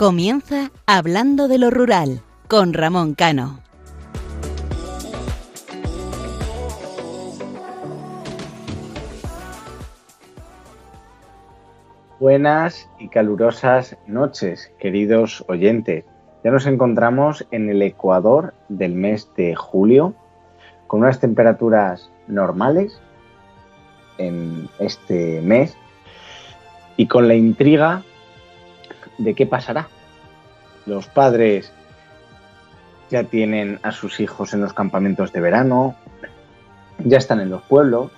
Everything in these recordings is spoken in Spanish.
Comienza Hablando de lo Rural con Ramón Cano. Buenas y calurosas noches, queridos oyentes. Ya nos encontramos en el Ecuador del mes de julio, con unas temperaturas normales en este mes y con la intriga de qué pasará. Los padres ya tienen a sus hijos en los campamentos de verano, ya están en los pueblos,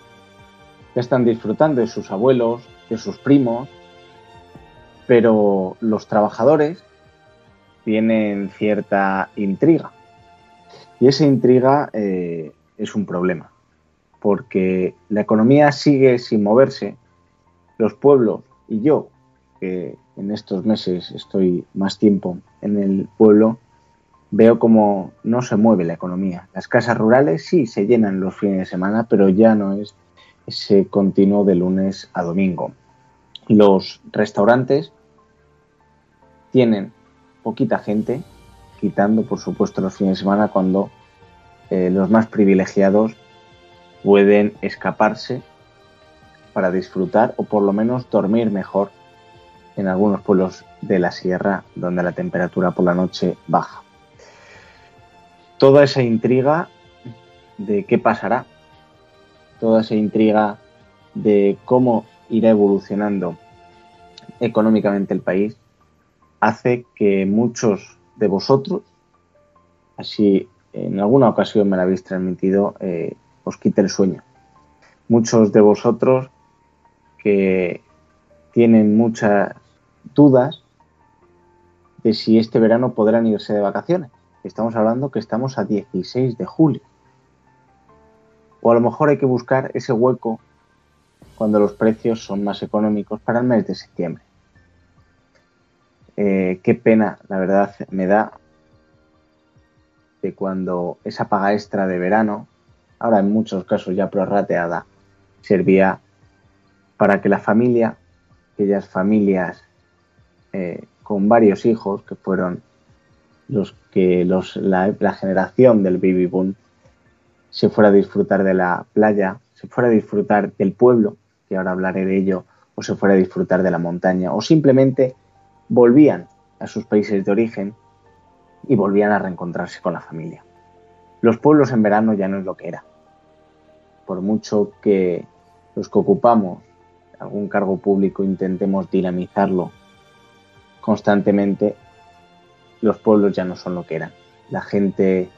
ya están disfrutando de sus abuelos, de sus primos, pero los trabajadores tienen cierta intriga. Y esa intriga eh, es un problema, porque la economía sigue sin moverse, los pueblos y yo, que en estos meses estoy más tiempo en el pueblo, veo como no se mueve la economía. Las casas rurales sí se llenan los fines de semana, pero ya no es ese continuo de lunes a domingo. Los restaurantes tienen poquita gente, quitando por supuesto los fines de semana cuando eh, los más privilegiados pueden escaparse para disfrutar o por lo menos dormir mejor en algunos pueblos de la sierra donde la temperatura por la noche baja. Toda esa intriga de qué pasará, toda esa intriga de cómo irá evolucionando económicamente el país, hace que muchos de vosotros, así en alguna ocasión me lo habéis transmitido, eh, os quite el sueño. Muchos de vosotros que tienen muchas dudas de si este verano podrán irse de vacaciones. Estamos hablando que estamos a 16 de julio. O a lo mejor hay que buscar ese hueco cuando los precios son más económicos para el mes de septiembre. Eh, qué pena, la verdad, me da de cuando esa paga extra de verano, ahora en muchos casos ya prorrateada, servía para que la familia, aquellas familias eh, con varios hijos, que fueron los que los, la, generación del baby boom, se fuera a disfrutar de la playa, se fuera a disfrutar del pueblo, que ahora hablaré de ello, o se fuera a disfrutar de la montaña, o simplemente volvían a sus países de origen y volvían a reencontrarse con la familia. Los pueblos en verano ya no es lo que era. Por mucho que los que ocupamos algún cargo público intentemos dinamizarlo constantemente, los pueblos ya no son lo que eran. La gente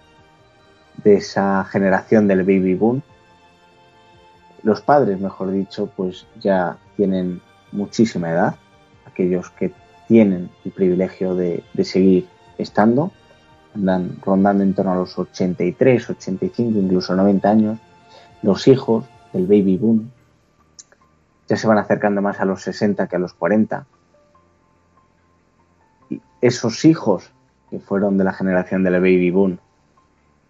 de esa generación del baby boom, los padres, mejor dicho, pues ya tienen muchísima edad, aquellos que tienen el privilegio de, seguir estando, andan rondando en torno a los 83, 85, incluso 90 años, los hijos del baby boom ya se van acercando más a los 60 que a los 40, esos hijos que fueron de la generación de la baby boom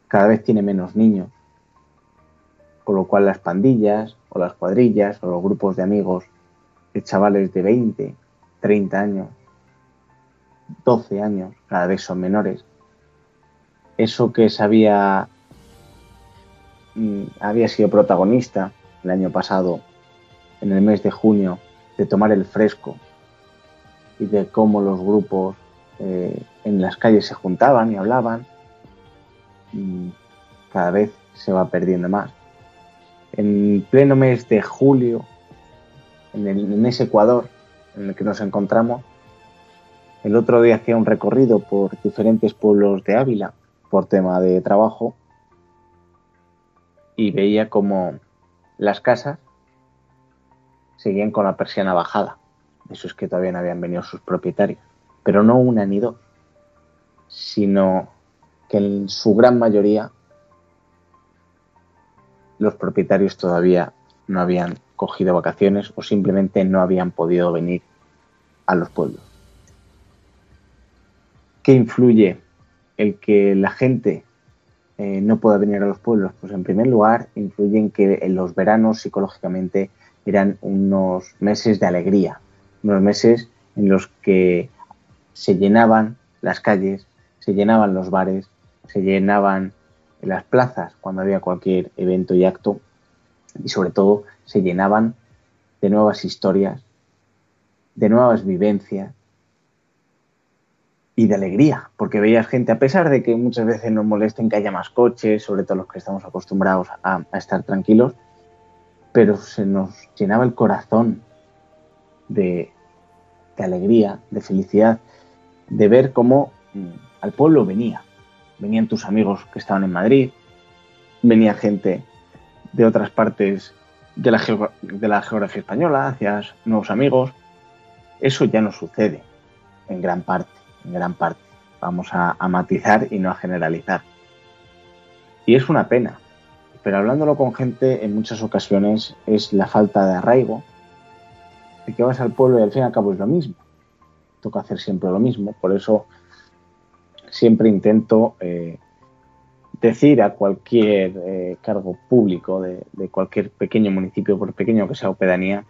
cada vez tiene menos niños, con lo cual las pandillas o las cuadrillas o los grupos de amigos de chavales de 20, 30 años, 12 años, cada vez son menores. Eso que se había, mm, había sido protagonista el año pasado, en el mes de junio, de tomar el fresco y de cómo los grupos eh, en las calles se juntaban y hablaban. cada vez se va perdiendo más. En pleno mes de julio, en, ese Ecuador en el que nos encontramos, el otro día hacía un recorrido por diferentes pueblos de Ávila por tema de trabajo y veía como las casas seguían con la persiana bajada. Eso es que todavía no habían venido sus propietarios pero no una ni dos, sino que en su gran mayoría los propietarios todavía no habían cogido vacaciones o simplemente no habían podido venir a los pueblos. ¿Qué influye el que la gente eh, no pueda venir a los pueblos? Pues en primer lugar influye en que en los veranos psicológicamente eran unos meses de alegría, unos meses en los que se llenaban las calles, se llenaban los bares, se llenaban las plazas cuando había cualquier evento y acto y sobre todo se llenaban de nuevas historias, de nuevas vivencias y de alegría, porque veías gente, a pesar de que muchas veces nos molesten que haya más coches, sobre todo los que estamos acostumbrados a, estar tranquilos, pero se nos llenaba el corazón de, de alegría, de felicidad, de ver cómo mm, al pueblo venía. Venían tus amigos que estaban en Madrid, venía gente de otras partes de la, de la geografía española, hacías nuevos amigos. Eso ya no sucede en gran parte, en gran parte. Vamos a, matizar y no a generalizar. Y es una pena, pero hablándolo con gente en muchas ocasiones es la falta de arraigo, de que vas al pueblo y al fin y al cabo es lo mismo. Toca hacer siempre lo mismo, por eso siempre intento eh, decir a cualquier eh, cargo público de, cualquier pequeño municipio, por pequeño que sea o pedanía,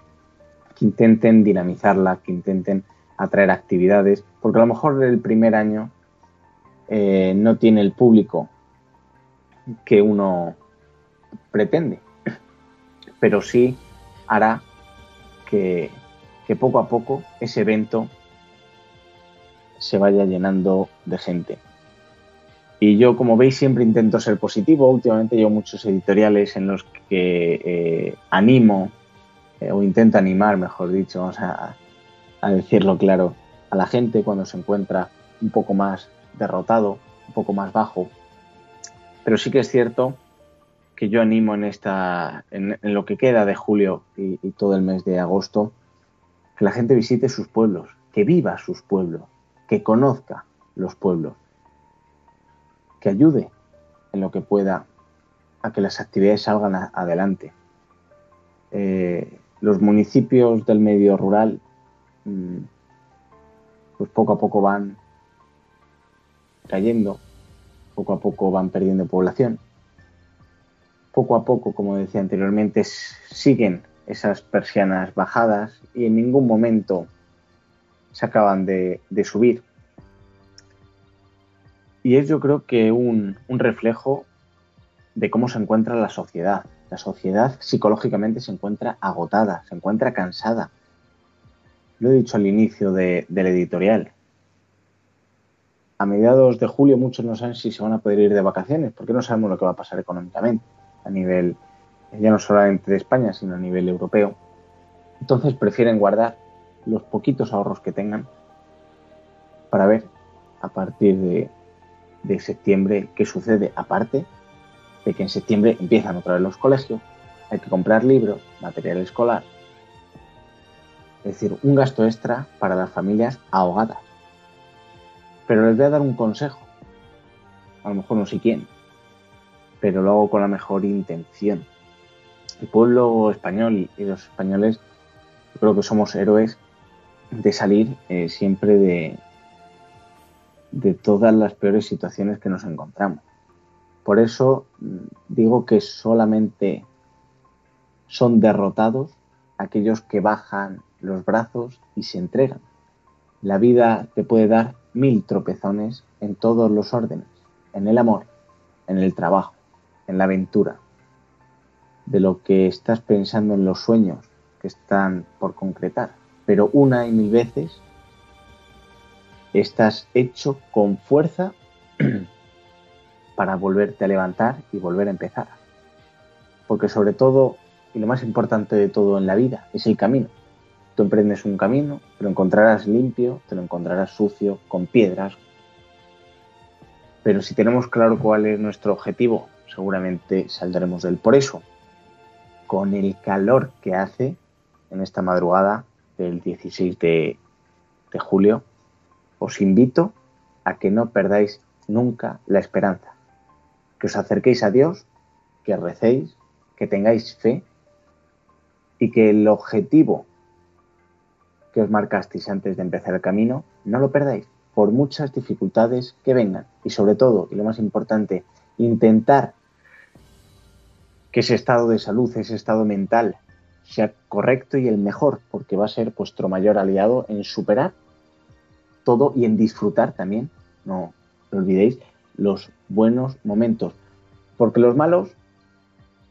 que intenten dinamizarla, que intenten atraer actividades, porque a lo mejor el primer año eh, no tiene el público que uno pretende, pero sí hará que, que poco a poco ese evento se vaya llenando de gente. Y yo, como veis, siempre intento ser positivo. Últimamente llevo muchos editoriales en los que eh, animo, eh, o intento animar, mejor dicho, vamos a, decirlo claro, a la gente cuando se encuentra un poco más derrotado, un poco más bajo. Pero sí que es cierto que yo animo en, esta, en, lo que queda de julio y, y todo el mes de agosto, que la gente visite sus pueblos, que viva sus pueblos, que conozca los pueblos que ayude en lo que pueda a que las actividades salgan adelante. Eh, los municipios del medio rural, mm, pues poco a poco van cayendo, poco a poco van perdiendo población. Poco a poco, como decía anteriormente, siguen esas persianas bajadas y en ningún momento se acaban de subir. Y es yo creo que un, reflejo de cómo se encuentra la sociedad. La sociedad psicológicamente se encuentra agotada, se encuentra cansada. Lo he dicho al inicio del editorial. A mediados de julio muchos no saben si se van a poder ir de vacaciones, porque no sabemos lo que va a pasar económicamente a nivel, ya no solamente de España, sino a nivel europeo. Entonces prefieren guardar los poquitos ahorros que tengan para ver a partir de, septiembre qué sucede, aparte de que en septiembre empiezan otra vez los colegios, hay que comprar libros, material escolar, es decir, un gasto extra para las familias ahogadas. Pero les voy a dar un consejo, a lo mejor no sé quién, pero lo hago con la mejor intención. El pueblo español y los españoles, creo que somos héroes de salir eh, siempre de, de todas las peores situaciones que nos encontramos. Por eso mm, digo que solamente son derrotados aquellos que bajan los brazos y se entregan. La vida te puede dar mil tropezones en todos los órdenes, en el amor, en el trabajo, en la aventura, de lo que estás pensando en los sueños que están por concretar. Pero una y mil veces estás hecho con fuerza para volverte a levantar y volver a empezar. Porque sobre todo, y lo más importante de todo en la vida, es el camino. Tú emprendes un camino, te lo encontrarás limpio, te lo encontrarás sucio, con piedras. Pero si tenemos claro cuál es nuestro objetivo, seguramente saldremos del. Por eso, con el calor que hace en esta madrugada del 16 de julio, os invito a que no perdáis nunca la esperanza, que os acerquéis a Dios, que recéis, que tengáis fe y que el objetivo que os marcasteis antes de empezar el camino no lo perdáis por muchas dificultades que vengan. Y sobre todo, y lo más importante, intentar que ese estado de salud, ese estado mental sea correcto y el mejor, porque va a ser vuestro mayor aliado en superar todo y en disfrutar también, no, no olvidéis, los buenos momentos. Porque los malos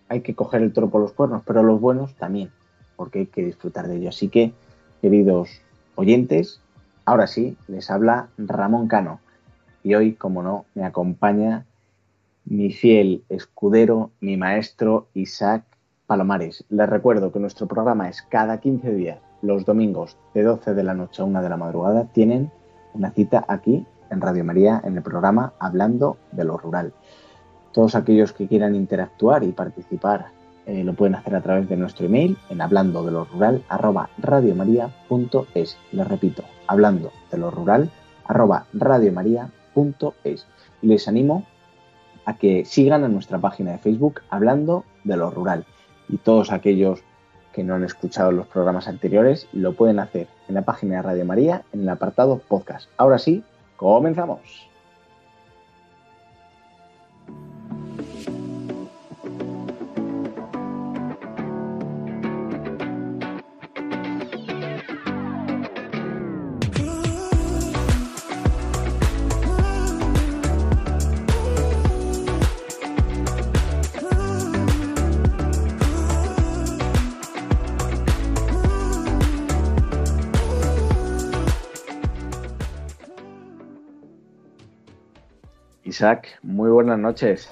hay que coger el toro por los cuernos, pero los buenos también, porque hay que disfrutar de ellos. Así que, queridos oyentes, ahora sí, les habla Ramón Cano. Y hoy, como no, me acompaña mi fiel escudero, mi maestro Isaac Palomares. Les recuerdo que nuestro programa es cada 15 días, los domingos de 12 de la noche a 1 de la madrugada. Tienen una cita aquí en Radio María en el programa Hablando de lo Rural. Todos aquellos que quieran interactuar y participar eh, lo pueden hacer a través de nuestro email en hablando de lo rural arroba radiomaria.es. Les repito, hablando de lo rural arroba radiomaria.es. Y les animo a que sigan en nuestra página de Facebook hablando de lo rural. Y todos aquellos que no han escuchado los programas anteriores lo pueden hacer en la página de Radio María en el apartado podcast. Ahora sí, comenzamos. Isaac, muy buenas noches.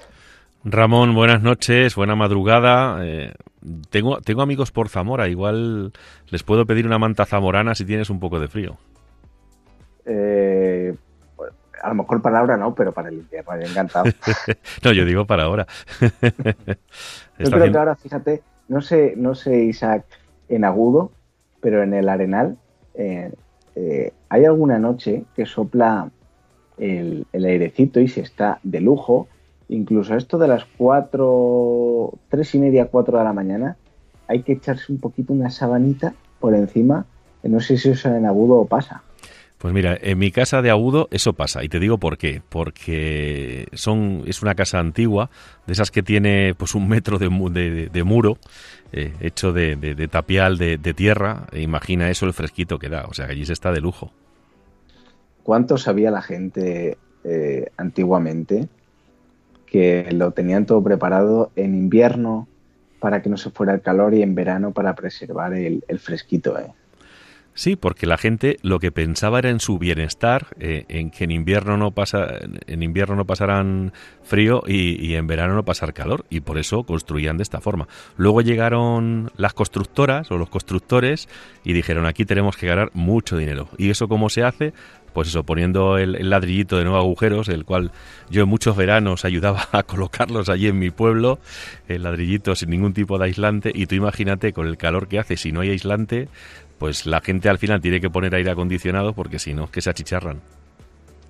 Ramón, buenas noches, buena madrugada. Eh, tengo, tengo amigos por Zamora, igual les puedo pedir una manta zamorana si tienes un poco de frío. Eh, a lo mejor para ahora no, pero para el invierno, encantado. no, yo digo para ahora. yo creo que ahora, fíjate, no sé, no sé, Isaac, en agudo, pero en el arenal eh, hay alguna noche que sopla el, airecito y se está de lujo. Incluso esto de las 4, 3 y media, 4 de la mañana, hay que echarse un poquito una sabanita por encima. No sé si eso en agudo o pasa. Pues mira, en mi casa de Agudo eso pasa y te digo por qué. Porque son es una casa antigua, de esas que tiene pues un metro de, de, muro eh, hecho de, tapial de, tierra. E imagina eso el fresquito que da. O sea, allí se está de lujo. ¿Cuánto sabía la gente eh, antiguamente que lo tenían todo preparado en invierno para que no se fuera el calor y en verano para preservar el, fresquito? Eh? Sí, porque la gente lo que pensaba era en su bienestar, eh, en que en invierno no pasa, en invierno no pasarán frío y, y, en verano no pasar calor, y por eso construían de esta forma. Luego llegaron las constructoras o los constructores y dijeron aquí tenemos que ganar mucho dinero. ¿Y eso cómo se hace? Pues eso, poniendo el, ladrillito de nuevo agujeros, el cual yo en muchos veranos ayudaba a colocarlos allí en mi pueblo, el ladrillito sin ningún tipo de aislante, y tú imagínate con el calor que hace, si no hay aislante, pues la gente al final tiene que poner aire acondicionado porque si no, que se achicharran.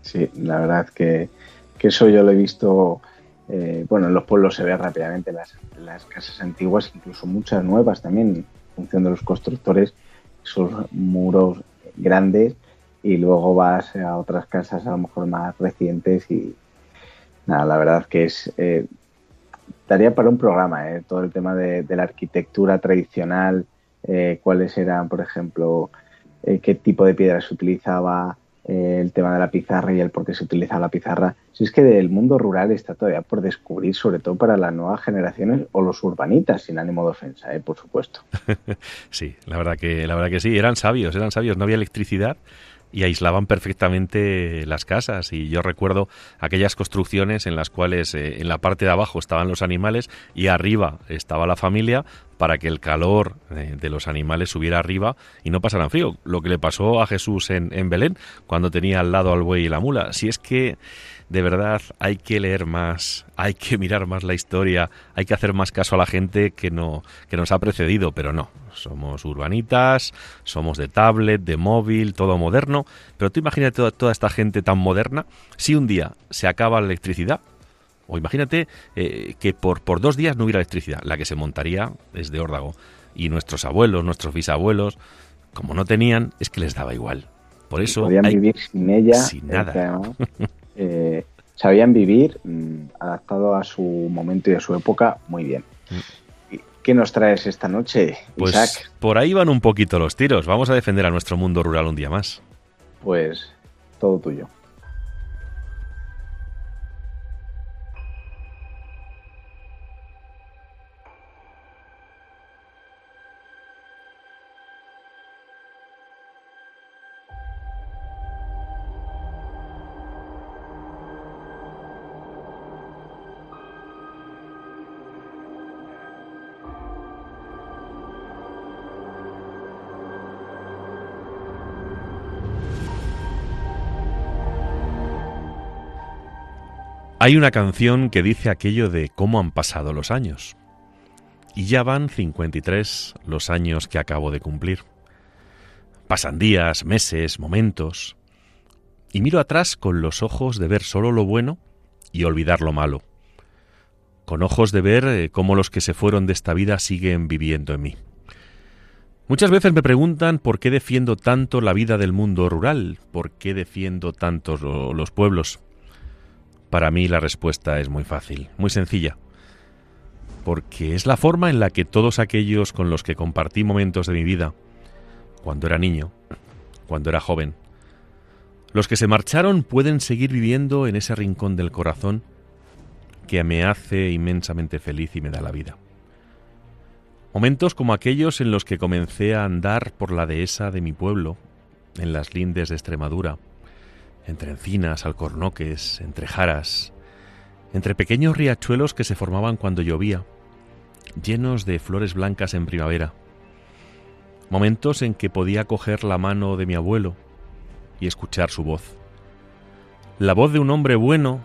Sí, la verdad que, que eso yo lo he visto, eh, bueno, en los pueblos se ve rápidamente, las, las casas antiguas, incluso muchas nuevas también, en función de los constructores, esos muros grandes y luego vas a otras casas a lo mejor más recientes y nada, la verdad que es eh, daría para un programa eh, todo el tema de, la arquitectura tradicional, eh, cuáles eran, por ejemplo, qué tipo de piedra se utilizaba, el tema de la pizarra y el por qué se utilizaba la pizarra. Si es que del mundo rural está todavía por descubrir, sobre todo para las nuevas generaciones o los urbanitas, sin ánimo de ofensa, por supuesto. sí, la verdad que la verdad que sí, eran sabios, eran sabios. No había electricidad y aislaban perfectamente las casas. Y yo recuerdo aquellas construcciones en las cuales eh, en la parte de abajo estaban los animales y arriba estaba la familia para que el calor eh, de los animales subiera arriba y no pasaran frío. Lo que le pasó a Jesús en, en Belén cuando tenía al lado al buey y la mula. Si es que de verdad hay que leer más, hay que mirar más la historia, hay que hacer más caso a la gente que, no, que nos ha precedido, pero no. Somos urbanitas, somos de tablet, de móvil, todo moderno. Pero tú imagínate toda, toda esta gente tan moderna, si un día se acaba la electricidad, o imagínate eh, que por, por dos días no hubiera electricidad, la que se montaría es de órdago. Y nuestros abuelos, nuestros bisabuelos, como no tenían, es que les daba igual. Por eso. Podían vivir sin ella. Sin nada. Eh, sabían vivir mm, adaptado a su momento y a su época muy bien. Mm. ¿Qué nos traes esta noche, pues Isaac? Por ahí van un poquito los tiros. Vamos a defender a nuestro mundo rural un día más. Pues todo tuyo. Hay una canción que dice aquello de cómo han pasado los años. Y ya van 53 los años que acabo de cumplir. Pasan días, meses, momentos. Y miro atrás con los ojos de ver solo lo bueno y olvidar lo malo. Con ojos de ver eh, cómo los que se fueron de esta vida siguen viviendo en mí. Muchas veces me preguntan por qué defiendo tanto la vida del mundo rural, por qué defiendo tanto los pueblos. Para mí la respuesta es muy fácil, muy sencilla. Porque es la forma en la que todos aquellos con los que compartí momentos de mi vida, cuando era niño, cuando era joven, los que se marcharon pueden seguir viviendo en ese rincón del corazón que me hace inmensamente feliz y me da la vida. Momentos como aquellos en los que comencé a andar por la dehesa de mi pueblo, en las lindes de Extremadura, entre encinas, alcornoques, entre jaras, entre pequeños riachuelos que se formaban cuando llovía, llenos de flores blancas en primavera. Momentos en que podía coger la mano de mi abuelo y escuchar su voz. La voz de un hombre bueno,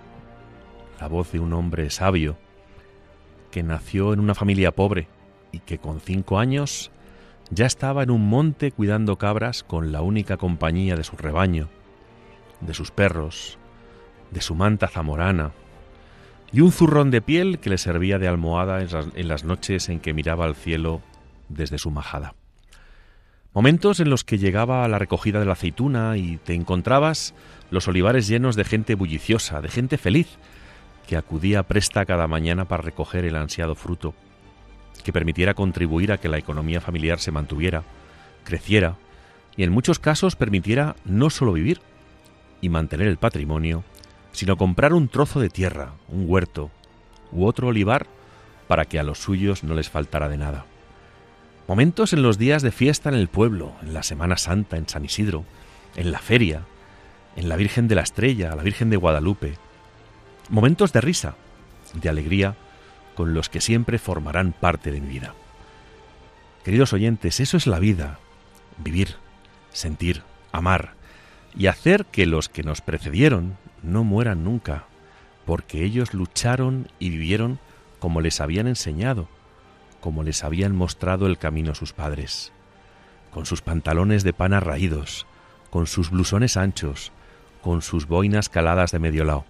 la voz de un hombre sabio, que nació en una familia pobre y que con cinco años ya estaba en un monte cuidando cabras con la única compañía de su rebaño de sus perros, de su manta zamorana, y un zurrón de piel que le servía de almohada en las noches en que miraba al cielo desde su majada. Momentos en los que llegaba a la recogida de la aceituna y te encontrabas los olivares llenos de gente bulliciosa, de gente feliz, que acudía presta cada mañana para recoger el ansiado fruto, que permitiera contribuir a que la economía familiar se mantuviera, creciera y en muchos casos permitiera no solo vivir, y mantener el patrimonio, sino comprar un trozo de tierra, un huerto u otro olivar para que a los suyos no les faltara de nada. Momentos en los días de fiesta en el pueblo, en la Semana Santa, en San Isidro, en la feria, en la Virgen de la Estrella, la Virgen de Guadalupe. Momentos de risa, de alegría, con los que siempre formarán parte de mi vida. Queridos oyentes, eso es la vida, vivir, sentir, amar, y hacer que los que nos precedieron no mueran nunca, porque ellos lucharon y vivieron como les habían enseñado, como les habían mostrado el camino sus padres, con sus pantalones de pana raídos, con sus blusones anchos, con sus boinas caladas de medio lado,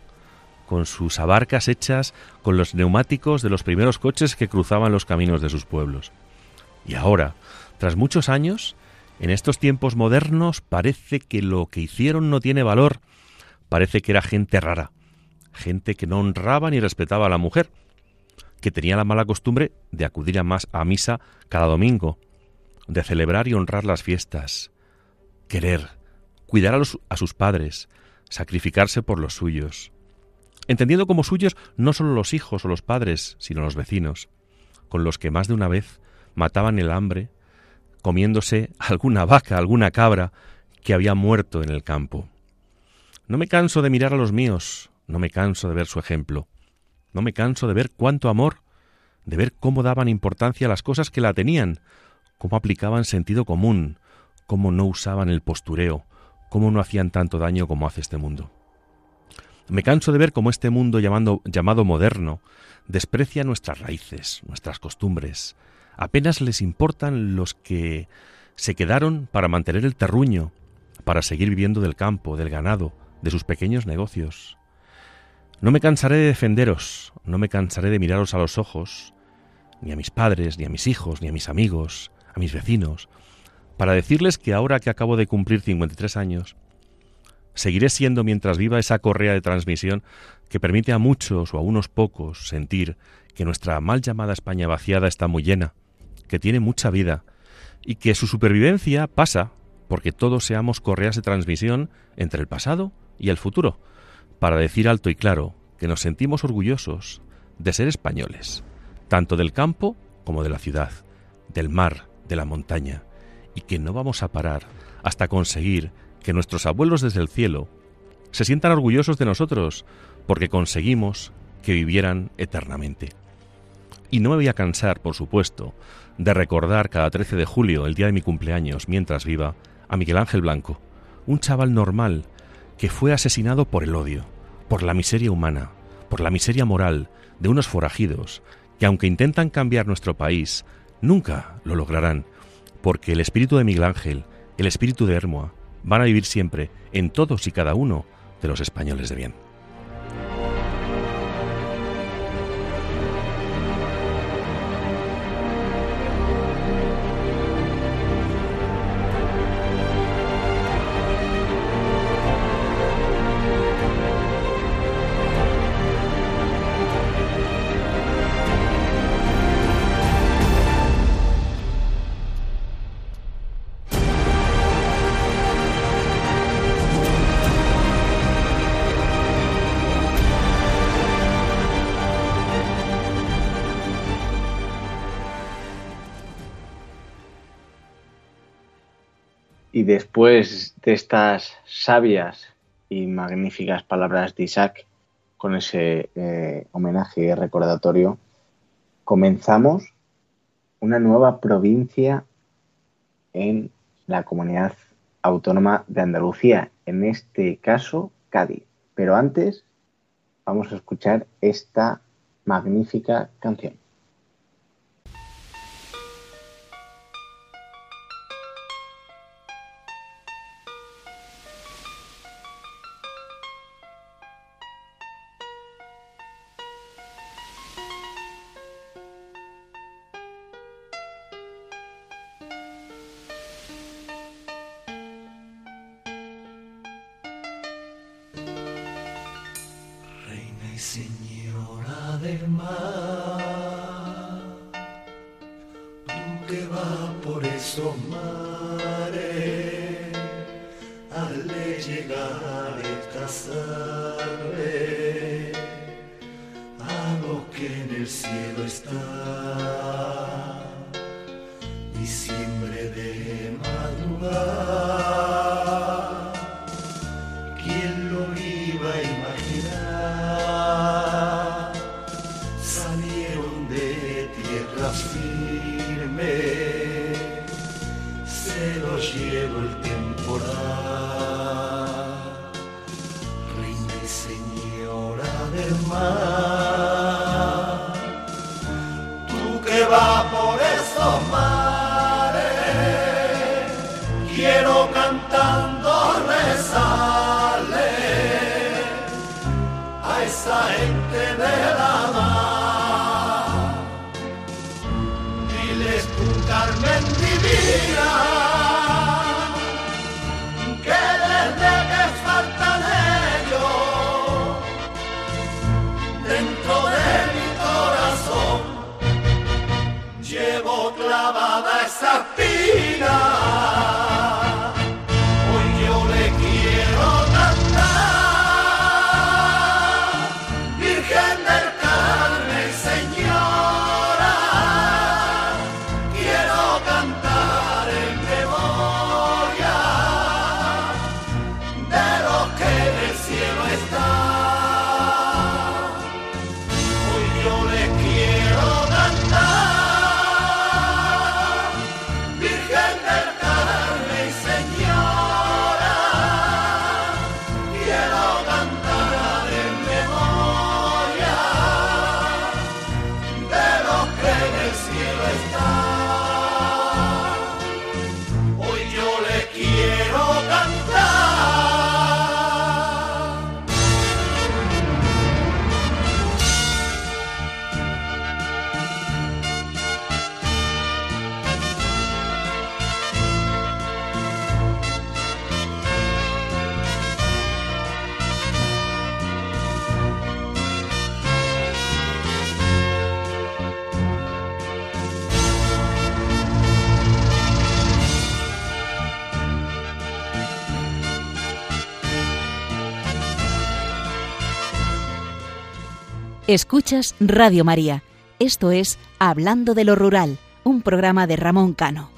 con sus abarcas hechas con los neumáticos de los primeros coches que cruzaban los caminos de sus pueblos. Y ahora, tras muchos años, en estos tiempos modernos parece que lo que hicieron no tiene valor, parece que era gente rara, gente que no honraba ni respetaba a la mujer, que tenía la mala costumbre de acudir a, más, a misa cada domingo, de celebrar y honrar las fiestas, querer, cuidar a, a sus padres, sacrificarse por los suyos, entendiendo como suyos no solo los hijos o los padres, sino los vecinos, con los que más de una vez mataban el hambre comiéndose alguna vaca, alguna cabra que había muerto en el campo. No me canso de mirar a los míos, no me canso de ver su ejemplo, no me canso de ver cuánto amor, de ver cómo daban importancia a las cosas que la tenían, cómo aplicaban sentido común, cómo no usaban el postureo, cómo no hacían tanto daño como hace este mundo. Me canso de ver cómo este mundo llamado moderno desprecia nuestras raíces, nuestras costumbres, apenas les importan los que se quedaron para mantener el terruño, para seguir viviendo del campo, del ganado, de sus pequeños negocios. No me cansaré de defenderos, no me cansaré de miraros a los ojos, ni a mis padres, ni a mis hijos, ni a mis amigos, a mis vecinos, para decirles que ahora que acabo de cumplir 53 años, seguiré siendo mientras viva esa correa de transmisión que permite a muchos o a unos pocos sentir que nuestra mal llamada España vaciada está muy llena, que tiene mucha vida y que su supervivencia pasa, porque todos seamos correas de transmisión entre el pasado y el futuro, para decir alto y claro que nos sentimos orgullosos de ser españoles, tanto del campo como de la ciudad, del mar, de la montaña, y que no vamos a parar hasta conseguir que nuestros abuelos desde el cielo se sientan orgullosos de nosotros, porque conseguimos que vivieran eternamente. Y no me voy a cansar, por supuesto, de recordar cada 13 de julio, el día de mi cumpleaños, mientras viva, a Miguel Ángel Blanco, un chaval normal que fue asesinado por el odio, por la miseria humana, por la miseria moral de unos forajidos que aunque intentan cambiar nuestro país, nunca lo lograrán, porque el espíritu de Miguel Ángel, el espíritu de Hermoa, van a vivir siempre en todos y cada uno de los españoles de bien. Después de estas sabias y magníficas palabras de Isaac, con ese eh, homenaje recordatorio, comenzamos una nueva provincia en la comunidad autónoma de Andalucía, en este caso Cádiz. Pero antes vamos a escuchar esta magnífica canción. que va por esos mares, hazle llegar esta sangre a lo que en el cielo está, diciembre de madrugada. Escuchas Radio María. Esto es Hablando de lo Rural, un programa de Ramón Cano.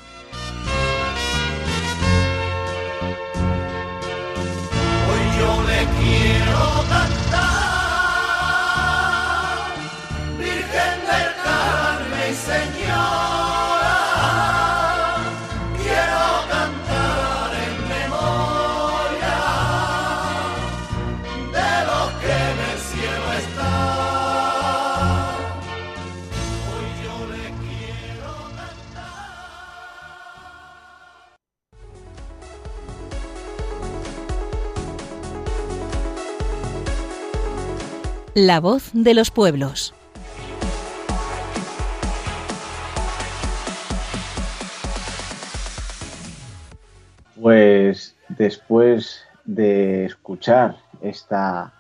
La voz de los pueblos. Pues después de escuchar esta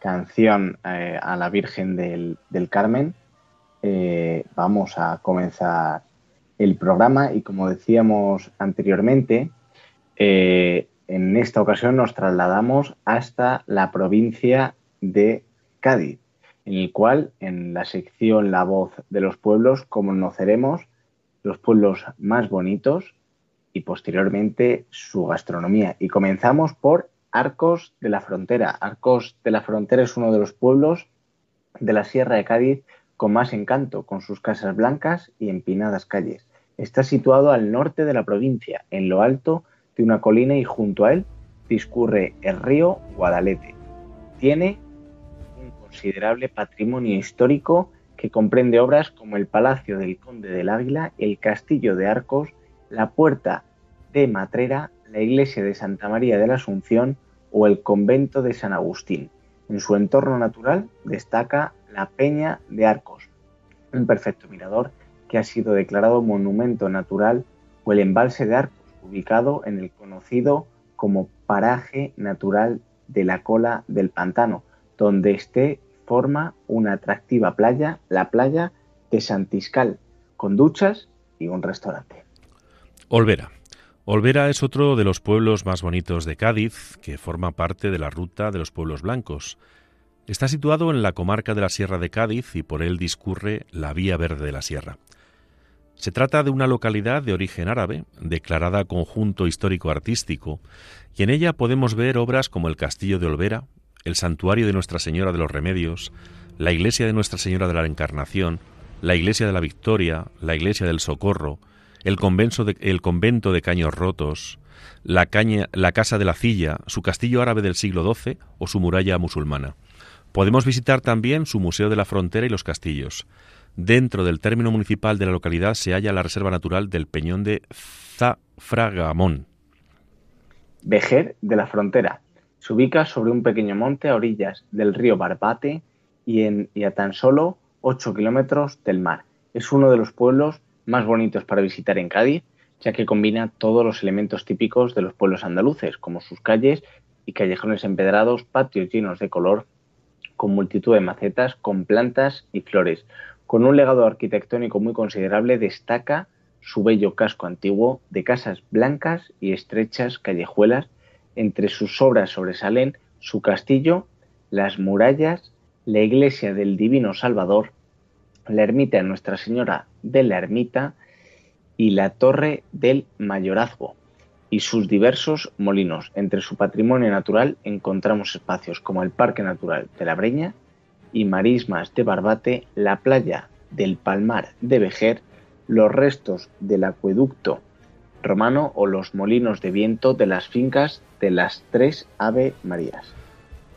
canción eh, a la Virgen del, Carmen, eh, vamos a comenzar el programa y como decíamos anteriormente, eh, en esta ocasión nos trasladamos hasta la provincia de Cádiz, en el cual en la sección La voz de los pueblos conoceremos los pueblos más bonitos y posteriormente su gastronomía. Y comenzamos por Arcos de la Frontera. Arcos de la Frontera es uno de los pueblos de la Sierra de Cádiz con más encanto, con sus casas blancas y empinadas calles. Está situado al norte de la provincia, en lo alto de una colina y junto a él discurre el río Guadalete. Tiene considerable patrimonio histórico que comprende obras como el Palacio del Conde del Águila, el Castillo de Arcos, la Puerta de Matrera, la Iglesia de Santa María de la Asunción o el Convento de San Agustín. En su entorno natural destaca la Peña de Arcos, un perfecto mirador que ha sido declarado monumento natural o el embalse de Arcos, ubicado en el conocido como paraje natural de la cola del pantano, donde este forma una atractiva playa, la playa de Santiscal, con duchas y un restaurante. Olvera. Olvera es otro de los pueblos más bonitos de Cádiz, que forma parte de la ruta de los pueblos blancos. Está situado en la comarca de la Sierra de Cádiz y por él discurre la Vía Verde de la Sierra. Se trata de una localidad de origen árabe, declarada conjunto histórico-artístico, y en ella podemos ver obras como el Castillo de Olvera, el santuario de Nuestra Señora de los Remedios, la iglesia de Nuestra Señora de la Encarnación, la iglesia de la Victoria, la iglesia del Socorro, el, el convento de Caños Rotos, la, caña, la Casa de la Cilla, su castillo árabe del siglo XII o su muralla musulmana. Podemos visitar también su Museo de la Frontera y los castillos. Dentro del término municipal de la localidad se halla la Reserva Natural del Peñón de Zafragamón. Vejer de la Frontera, se ubica sobre un pequeño monte a orillas del río Barbate y, en, a tan solo 8 kilómetros del mar. Es uno de los pueblos más bonitos para visitar en Cádiz, ya que combina todos los elementos típicos de los pueblos andaluces, como sus calles y callejones empedrados, patios llenos de color, con multitud de macetas, con plantas y flores. Con un legado arquitectónico muy considerable, destaca su bello casco antiguo de casas blancas y estrechas callejuelas entre sus obras sobresalen su castillo, las murallas, la iglesia del Divino Salvador, la ermita de Nuestra Señora de la Ermita y la torre del Mayorazgo y sus diversos molinos. Entre su patrimonio natural encontramos espacios como el Parque Natural de la Breña y marismas de Barbate, la playa del Palmar de Vejer, los restos del acueducto romano o los molinos de viento de las fincas de las tres Ave Marías.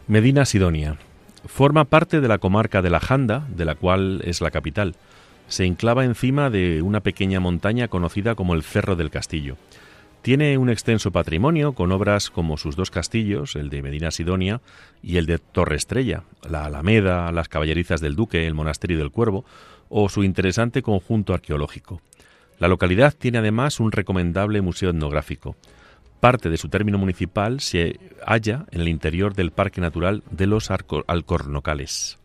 Medina Sidonia. Forma parte de la comarca de la Janda, de la cual es la capital. Se enclava encima de una pequeña montaña conocida como el Cerro del Castillo. Tiene un extenso patrimonio con obras como sus dos castillos, el de Medina Sidonia y el de Torre Estrella, la Alameda, las Caballerizas del Duque, el Monasterio del Cuervo o su interesante conjunto arqueológico. La localidad tiene además un recomendable museo etnográfico. Parte de su término municipal se halla en el interior del Parque Natural de los Alcornocales.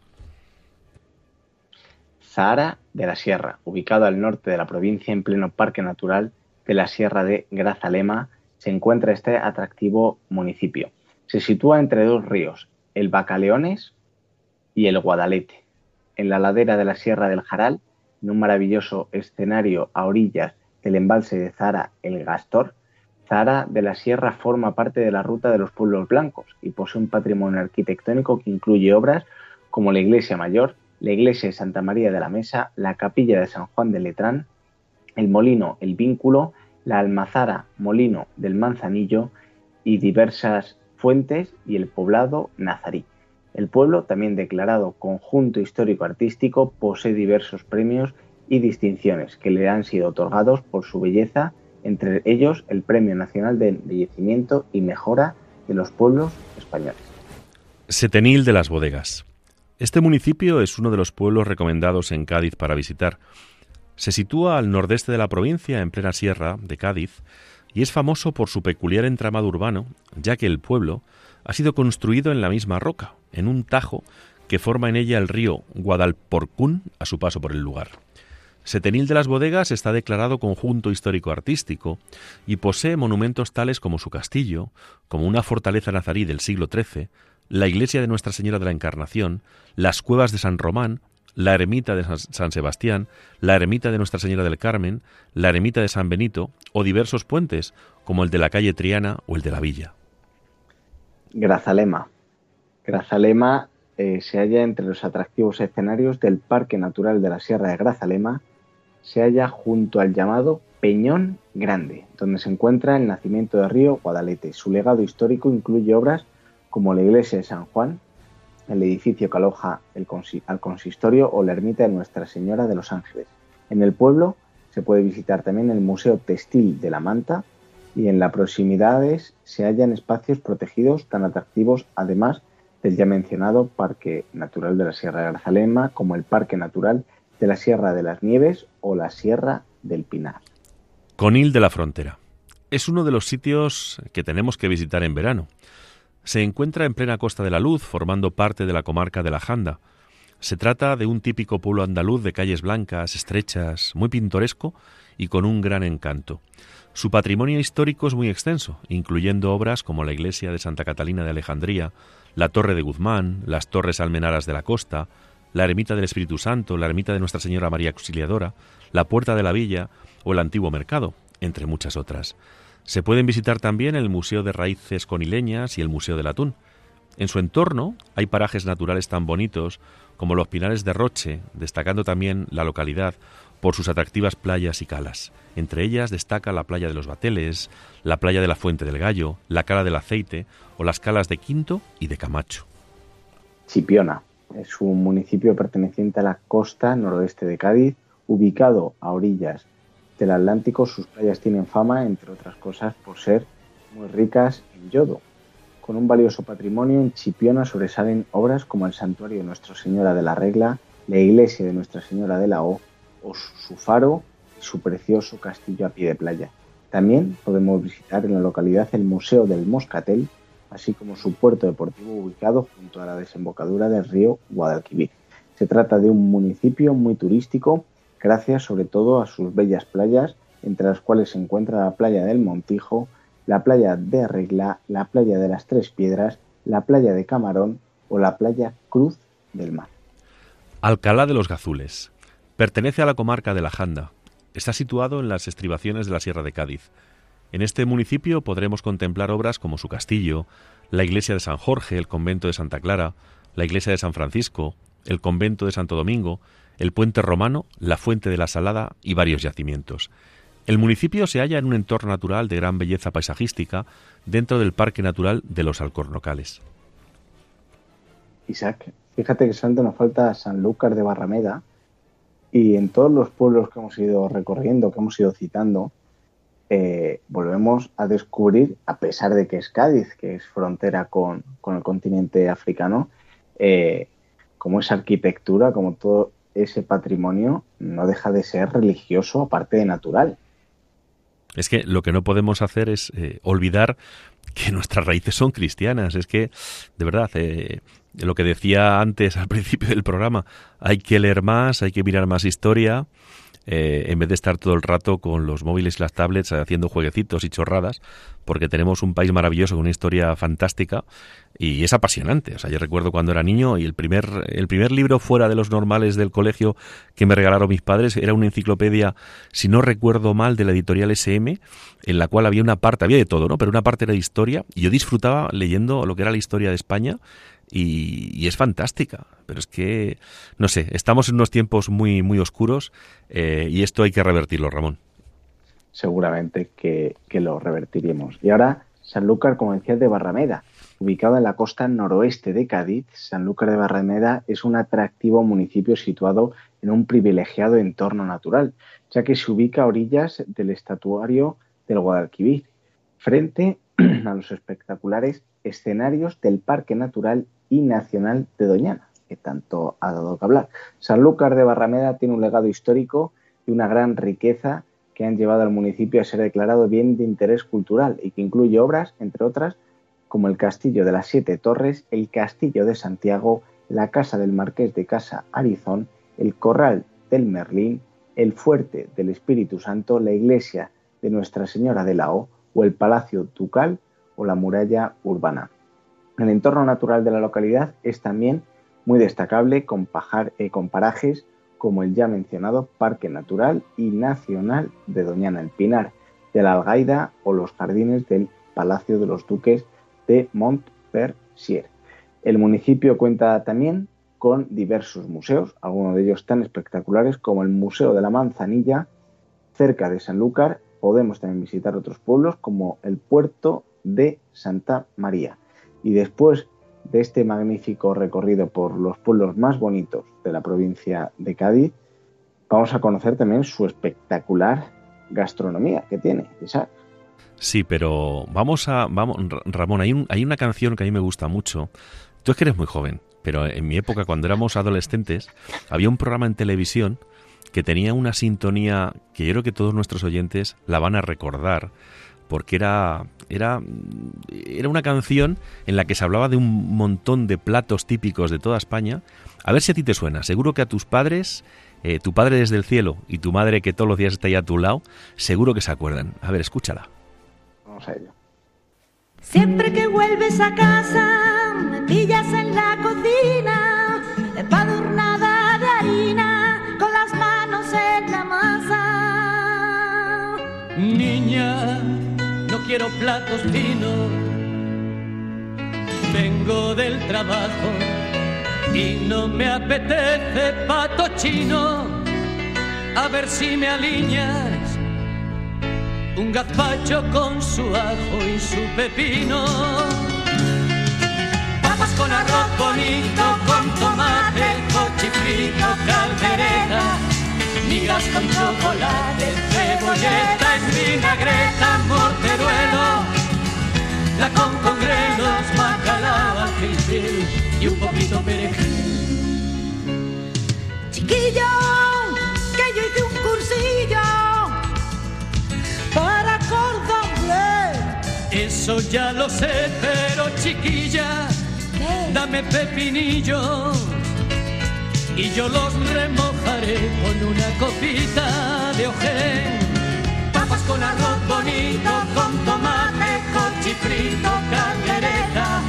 Zahara de la Sierra, ubicado al norte de la provincia en pleno Parque Natural de la Sierra de Grazalema, se encuentra este atractivo municipio. Se sitúa entre dos ríos, el Bacaleones y el Guadalete. en la ladera de la Sierra del Jaral, en un maravilloso escenario a orillas del embalse de Zara el Gastor, Zara de la Sierra forma parte de la ruta de los pueblos blancos y posee un patrimonio arquitectónico que incluye obras como la Iglesia Mayor, la Iglesia de Santa María de la Mesa, la Capilla de San Juan de Letrán, el Molino El Vínculo, la Almazara Molino del Manzanillo y diversas fuentes y el poblado Nazarí. El pueblo, también declarado conjunto histórico-artístico, posee diversos premios y distinciones que le han sido otorgados por su belleza, entre ellos el Premio Nacional de Embellecimiento y Mejora de los Pueblos Españoles. Setenil de las Bodegas. Este municipio es uno de los pueblos recomendados en Cádiz para visitar. Se sitúa al nordeste de la provincia, en plena sierra de Cádiz, y es famoso por su peculiar entramado urbano, ya que el pueblo ha sido construido en la misma roca, en un tajo que forma en ella el río Guadalporcún a su paso por el lugar. Setenil de las Bodegas está declarado conjunto histórico-artístico y posee monumentos tales como su castillo, como una fortaleza nazarí del siglo XIII, la iglesia de Nuestra Señora de la Encarnación, las cuevas de San Román, la ermita de San Sebastián, la ermita de Nuestra Señora del Carmen, la ermita de San Benito o diversos puentes, como el de la calle Triana o el de la Villa. Grazalema. Grazalema eh, se halla entre los atractivos escenarios del Parque Natural de la Sierra de Grazalema, se halla junto al llamado Peñón Grande, donde se encuentra el nacimiento del río Guadalete. Su legado histórico incluye obras como la iglesia de San Juan, el edificio que aloja al consistorio o la ermita de Nuestra Señora de los Ángeles. En el pueblo se puede visitar también el Museo Textil de la Manta y en las proximidades se hallan espacios protegidos tan atractivos además del ya mencionado Parque Natural de la Sierra de Grazalema como el Parque Natural de la Sierra de las Nieves o la Sierra del Pinar. Conil de la Frontera. Es uno de los sitios que tenemos que visitar en verano se encuentra en plena Costa de la Luz, formando parte de la comarca de la Janda. Se trata de un típico pueblo andaluz de calles blancas, estrechas, muy pintoresco y con un gran encanto. Su patrimonio histórico es muy extenso, incluyendo obras como la iglesia de Santa Catalina de Alejandría, la Torre de Guzmán, las Torres Almenaras de la Costa, la Ermita del Espíritu Santo, la Ermita de Nuestra Señora María Auxiliadora, la Puerta de la Villa o el Antiguo Mercado, entre muchas otras. Se pueden visitar también el Museo de Raíces Conileñas y el Museo del Atún. En su entorno hay parajes naturales tan bonitos como los Pinares de Roche, destacando también la localidad por sus atractivas playas y calas. Entre ellas destaca la playa de los Bateles, la playa de la Fuente del Gallo, la Cala del Aceite o las calas de Quinto y de Camacho. Chipiona es un municipio perteneciente a la costa noroeste de Cádiz, ubicado a orillas del Atlántico, sus playas tienen fama, entre otras cosas, por ser muy ricas en yodo. Con un valioso patrimonio, en Chipiona sobresalen obras como el Santuario de Nuestra Señora de la Regla, la Iglesia de Nuestra Señora de la O, o su faro su precioso castillo a pie de playa. También podemos visitar en la localidad el Museo del Moscatel, así como su puerto deportivo ubicado junto a la desembocadura del río Guadalquivir. Se trata de un municipio muy turístico gracias sobre todo a sus bellas playas, entre las cuales se encuentra la playa del Montijo, la playa de Regla, la playa de las Tres Piedras, la playa de Camarón o la playa Cruz del Mar. Alcalá de los Gazules. Pertenece a la comarca de la Janda. Está situado en las estribaciones de la Sierra de Cádiz. En este municipio podremos contemplar obras como su castillo, la iglesia de San Jorge, el convento de Santa Clara, la iglesia de San Francisco, el convento de Santo Domingo, el puente romano, la fuente de la Salada y varios yacimientos. El municipio se halla en un entorno natural de gran belleza paisajística dentro del Parque Natural de los Alcornocales. Isaac, fíjate que solamente nos falta Sanlúcar de Barrameda y en todos los pueblos que hemos ido recorriendo, que hemos ido citando, eh, volvemos a descubrir, a pesar de que es Cádiz, que es frontera con, el continente africano, eh, como esa arquitectura, como todo ese patrimonio no deja de ser religioso aparte de natural. Es que lo que no podemos hacer es eh, olvidar que nuestras raíces son cristianas. Es que, de verdad, eh, lo que decía antes al principio del programa, hay que leer más, hay que mirar más historia. Eh, en vez de estar todo el rato con los móviles y las tablets haciendo jueguecitos y chorradas, porque tenemos un país maravilloso con una historia fantástica y es apasionante. O sea, yo recuerdo cuando era niño y el primer, el primer libro fuera de los normales del colegio que me regalaron mis padres era una enciclopedia, si no recuerdo mal, de la editorial SM, en la cual había una parte, había de todo, ¿no? Pero una parte era de historia y yo disfrutaba leyendo lo que era la historia de España y, es fantástica. Pero es que, no sé, estamos en unos tiempos muy, muy oscuros eh, y esto hay que revertirlo, Ramón. Seguramente que, lo revertiremos. Y ahora, Sanlúcar, como decía, de Barrameda. Ubicado en la costa noroeste de Cádiz, Sanlúcar de Barrameda es un atractivo municipio situado en un privilegiado entorno natural, ya que se ubica a orillas del estatuario del Guadalquivir, frente a los espectaculares escenarios del Parque Natural y Nacional de Doñana, que tanto ha dado que hablar. Sanlúcar de Barrameda tiene un legado histórico y una gran riqueza que han llevado al municipio a ser declarado bien de interés cultural y que incluye obras, entre otras, como el Castillo de las Siete Torres, el Castillo de Santiago, la Casa del Marqués de Casa Arizón, el Corral del Merlín, el Fuerte del Espíritu Santo, la Iglesia de Nuestra Señora de la O o el Palacio Ducal o la Muralla Urbana. El entorno natural de la localidad es también muy destacable con, eh, con parajes como el ya mencionado Parque Natural y Nacional de Doñana el Pinar, de la Algaida o los jardines del Palacio de los Duques de Montpensier. El municipio cuenta también con diversos museos, algunos de ellos tan espectaculares como el Museo de la Manzanilla, cerca de Sanlúcar. Podemos también visitar otros pueblos como el puerto de Santa María. Y después de este magnífico recorrido por los pueblos más bonitos de la provincia de Cádiz, vamos a conocer también su espectacular gastronomía que tiene, Isaac. Sí, pero vamos a, vamos, Ramón, hay, hay una canción que a mí me gusta mucho. Tú es que eres muy joven, pero en mi época, cuando éramos adolescentes, había un programa en televisión que tenía una sintonía que yo creo que todos nuestros oyentes la van a recordar, porque era, era, era una canción en la que se hablaba de un montón de platos típicos de toda España. A ver si a ti te suena. Seguro que a tus padres, eh, tu padre desde el cielo y tu madre que todos los días está ahí a tu lado, seguro que se acuerdan. A ver, escúchala. Vamos a ello. Siempre que vuelves a casa, me pillas en la cocina, Niña quiero platos finos. Vengo del trabajo y no me apetece pato chino. A ver si me alineas un gazpacho con su ajo y su pepino. Papas con arroz bonito, con tomate, cochifrito, caldereta migas con chocolate, cebolleta en vinagreta, morteruelo, la con con grelos, bacalao, y un poquito perejil. Chiquillo, que yo hice un cursillo para cordon Eso ya lo sé, pero chiquilla, dame pepinillos y yo los remojaré con una copita de ojén. Con arroz bonito, con tomate, con chifrito, caldereta,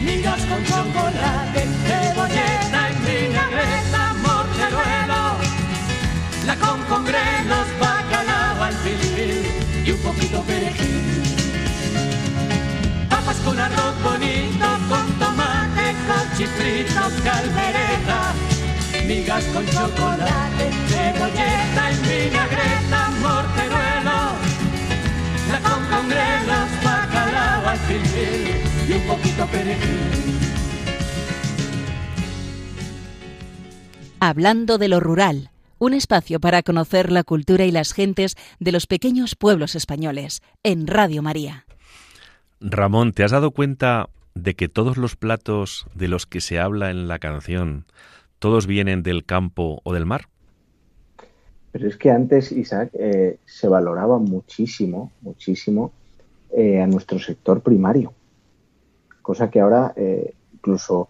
migas con chocolate, cebolleta en vinagreta, morteruelo, la con con grelos, bacalao al fil y un poquito perejil. Papas con arroz bonito, con tomate, con chifrito, caldereta, migas con chocolate, cebolleta en vinagreta, morteruelo, la con congrelos, bacalao al filfil y un poquito perejil. Hablando de lo rural, un espacio para conocer la cultura y las gentes de los pequeños pueblos españoles, en Radio María. Ramón, ¿te has dado cuenta de que todos los platos de los que se habla en la canción todos vienen del campo o del mar? Pero es que antes, Isaac, eh, se valoraba muchísimo, muchísimo eh, a nuestro sector primario. Cosa que ahora, eh, incluso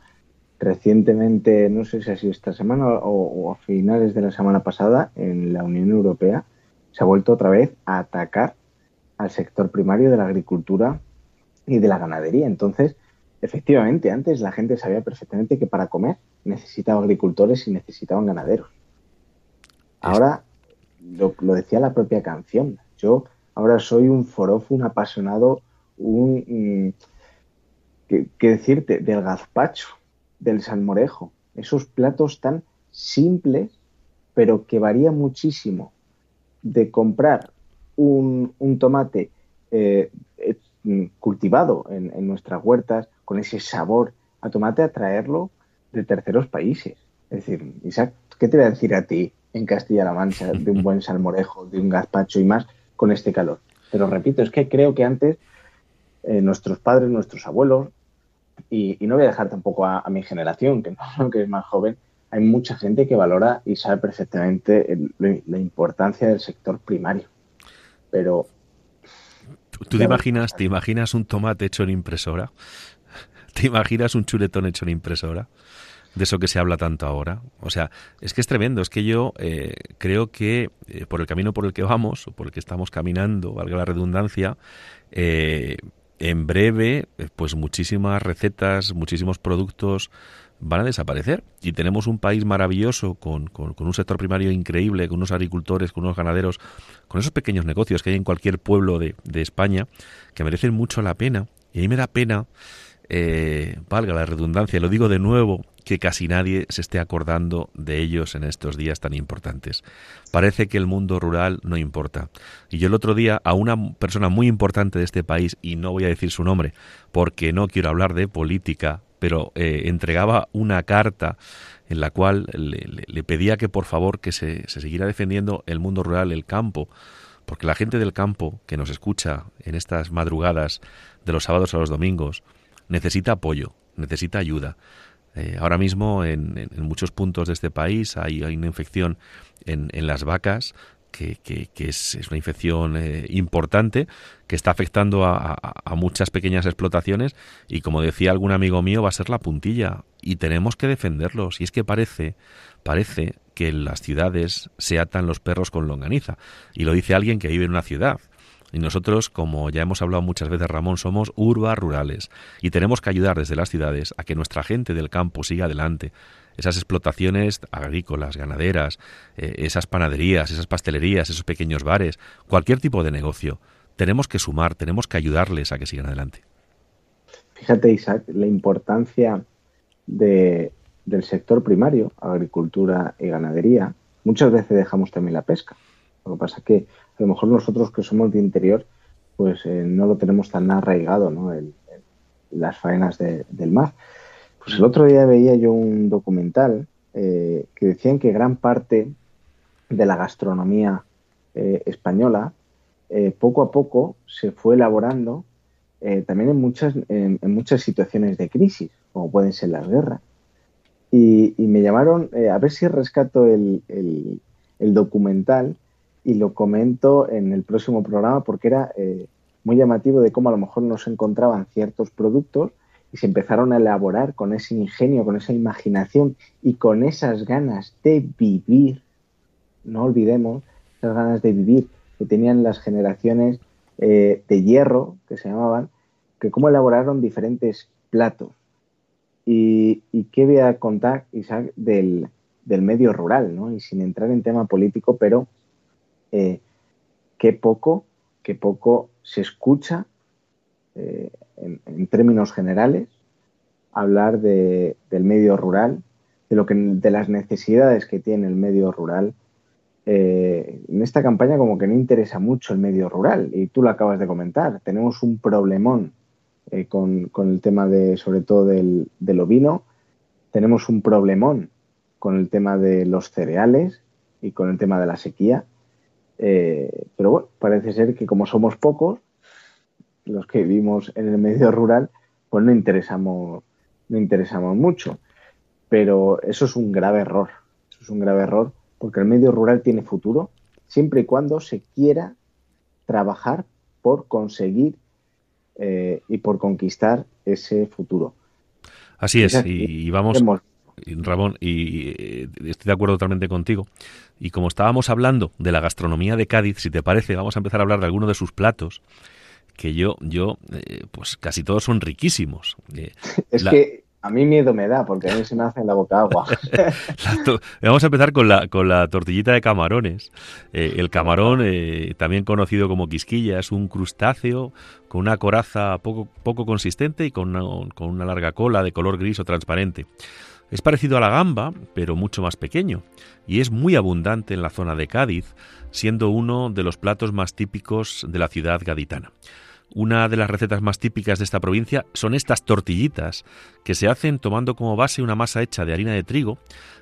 recientemente, no sé si ha sido esta semana o, a finales de la semana pasada, en la Unión Europea se ha vuelto otra vez a atacar al sector primario de la agricultura y de la ganadería. Entonces, efectivamente, antes la gente sabía perfectamente que para comer necesitaba agricultores y necesitaban ganaderos. Ahora, lo, decía la propia canción, yo ahora soy un forofo, un apasionado, un... Mm, ¿qué, decirte? Del gazpacho, del salmorejo. Esos platos tan simples, pero que varía muchísimo de comprar un, tomate eh, eh, cultivado en, en, nuestras huertas, con ese sabor a tomate, a traerlo de terceros países. Es decir, Isaac, ¿qué te voy a decir a ti en Castilla-La Mancha de un buen salmorejo, de un gazpacho y más con este calor? Pero repito, es que creo que antes eh, nuestros padres, nuestros abuelos, y, no voy a dejar tampoco a, mi generación, que, no, es más joven, hay mucha gente que valora y sabe perfectamente la importancia del sector primario. Pero. ¿Tú te imaginas, te imaginas un tomate hecho en impresora? ¿Te imaginas un chuletón hecho en impresora? De eso que se habla tanto ahora. O sea, es que es tremendo. Es que yo eh, creo que eh, por el camino por el que vamos, o por el que estamos caminando, valga la redundancia, eh, en breve, pues muchísimas recetas, muchísimos productos van a desaparecer. Y tenemos un país maravilloso, con, con, un sector primario increíble, con unos agricultores, con unos ganaderos, con esos pequeños negocios que hay en cualquier pueblo de, de España, que merecen mucho la pena. Y a mí me da pena eh, valga la redundancia, lo digo de nuevo, que casi nadie se esté acordando de ellos en estos días tan importantes. Parece que el mundo rural no importa. Y yo el otro día a una persona muy importante de este país, y no voy a decir su nombre, porque no quiero hablar de política, pero eh, entregaba una carta en la cual le, pedía que por favor que se, se siguiera defendiendo el mundo rural, el campo, porque la gente del campo que nos escucha en estas madrugadas de los sábados a los domingos, necesita apoyo, necesita ayuda. Eh, ahora mismo en, muchos puntos de este país hay, una infección en, las vacas que, es, una infección eh, importante que está afectando a, muchas pequeñas explotaciones y como decía algún amigo mío va a ser la puntilla y tenemos que defenderlos. Y es que parece parece que en las ciudades se atan los perros con longaniza. Y lo dice alguien que vive en una ciudad y nosotros, como ya hemos hablado muchas veces, Ramón, somos urbas rurales y tenemos que ayudar desde las ciudades a que nuestra gente del campo siga adelante. Esas explotaciones agrícolas, ganaderas, eh, esas panaderías, esas pastelerías, esos pequeños bares, cualquier tipo de negocio. Tenemos que sumar, tenemos que ayudarles a que sigan adelante. Fíjate, Isaac, la importancia de, del sector primario, agricultura y ganadería. Muchas veces dejamos también la pesca. Lo que pasa es que a lo mejor nosotros que somos de interior, pues eh, no lo tenemos tan arraigado, ¿no? las faenas del mar. Pues el otro día veía yo un documental eh, que decían que gran parte de la gastronomía eh, española poco a poco se fue elaborando también en muchas, en, muchas situaciones de crisis, como pueden ser las guerras. Y, me llamaron, a ver si rescato el, el documental, y lo comento en el próximo programa porque era eh, muy llamativo de cómo a lo mejor no se encontraban ciertos productos y se empezaron a elaborar con ese ingenio, con esa imaginación y con esas ganas de vivir, no olvidemos esas ganas de vivir que tenían las generaciones eh, de hierro, que se llamaban, que cómo elaboraron diferentes platos. Y, qué voy a contar, Isaac, del, del medio rural, ¿no? Y sin entrar en tema político, pero eh, qué poco, qué poco se escucha eh, en, términos generales hablar del medio rural, de lo que de las necesidades que tiene el medio rural. Eh, en esta campaña como que no interesa mucho el medio rural y tú lo acabas de comentar. Tenemos un problemón con, el tema de, sobre todo del, del ovino. Tenemos un problemón con el tema de los cereales y con el tema de la sequía. Eh, pero bueno, parece ser que como somos pocos, los que vivimos en el medio rural, pues no interesamos, no interesamos mucho. Pero eso es un grave error. Eso es un grave error porque el medio rural tiene futuro siempre y cuando se quiera trabajar por conseguir eh, y por conquistar ese futuro. Así es, y, vamos, Ramón, y eh, estoy de acuerdo totalmente contigo. Y como estábamos hablando de la gastronomía de Cádiz, si te parece, vamos a empezar a hablar de algunos de sus platos, que yo, yo, eh, pues casi todos son riquísimos. Eh, es que a mí miedo me da, porque a mí se me hace en la boca agua. Vamos a empezar con la, con la tortillita de camarones. el camarón, también conocido como quisquilla, es un crustáceo con una coraza poco, poco consistente y con con una larga cola de color gris o transparente. Es parecido a la gamba, pero mucho más pequeño, y es muy abundante en la zona de Cádiz, siendo uno de los platos más típicos de la ciudad gaditana. Una de las recetas más típicas de esta provincia son estas tortillitas, que se hacen tomando como base una masa hecha de harina de trigo,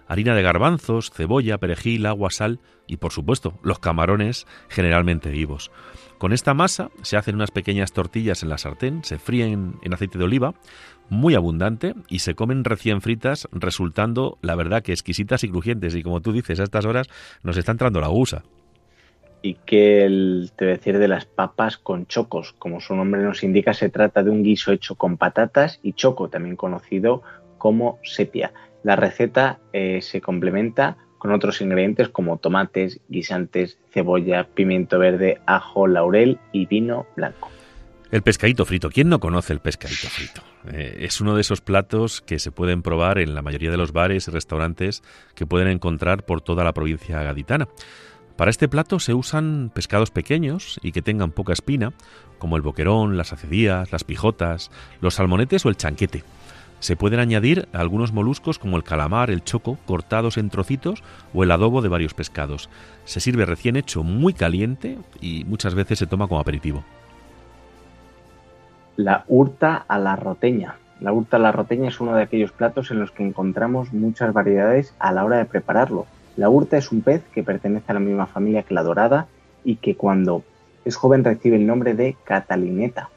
harina de garbanzos, cebolla, perejil, agua, sal y, por supuesto, los camarones generalmente vivos. Con esta masa se hacen unas pequeñas tortillas en la sartén, se fríen en aceite de oliva, muy abundante y se comen recién fritas, resultando, la verdad, que exquisitas y crujientes. Y como tú dices, a estas horas nos está entrando la gusa. Y que el, te voy a decir de las papas con chocos. Como su nombre nos indica, se trata de un guiso hecho con patatas y choco, también conocido como sepia. La receta eh, se complementa con otros ingredientes como tomates, guisantes, cebolla, pimiento verde, ajo, laurel y vino blanco. El pescadito frito. ¿Quién no conoce el pescadito frito? Eh, es uno de esos platos que se pueden probar en la mayoría de los bares y restaurantes que pueden encontrar por toda la provincia gaditana. Para este plato se usan pescados pequeños y que tengan poca espina, como el boquerón, las acedías, las pijotas, los salmonetes o el chanquete. Se pueden añadir algunos moluscos como el calamar, el choco, cortados en trocitos o el adobo de varios pescados. Se sirve recién hecho muy caliente y muchas veces se toma como aperitivo la hurta a la roteña. La hurta a la roteña es uno de aquellos platos en los que encontramos muchas variedades a la hora de prepararlo. La hurta es un pez que pertenece a la misma familia que la dorada y que cuando es joven recibe el nombre de catalineta,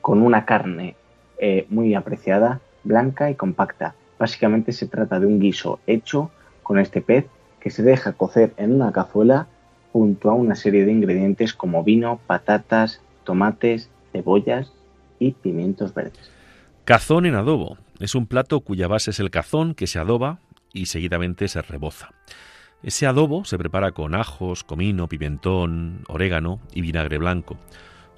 con una carne eh, muy apreciada, blanca y compacta. Básicamente se trata de un guiso hecho con este pez que se deja cocer en una cazuela junto a una serie de ingredientes como vino, patatas, tomates, cebollas y pimientos verdes. Cazón en adobo. Es un plato cuya base es el cazón que se adoba y seguidamente se reboza. Ese adobo se prepara con ajos, comino, pimentón, orégano y vinagre blanco.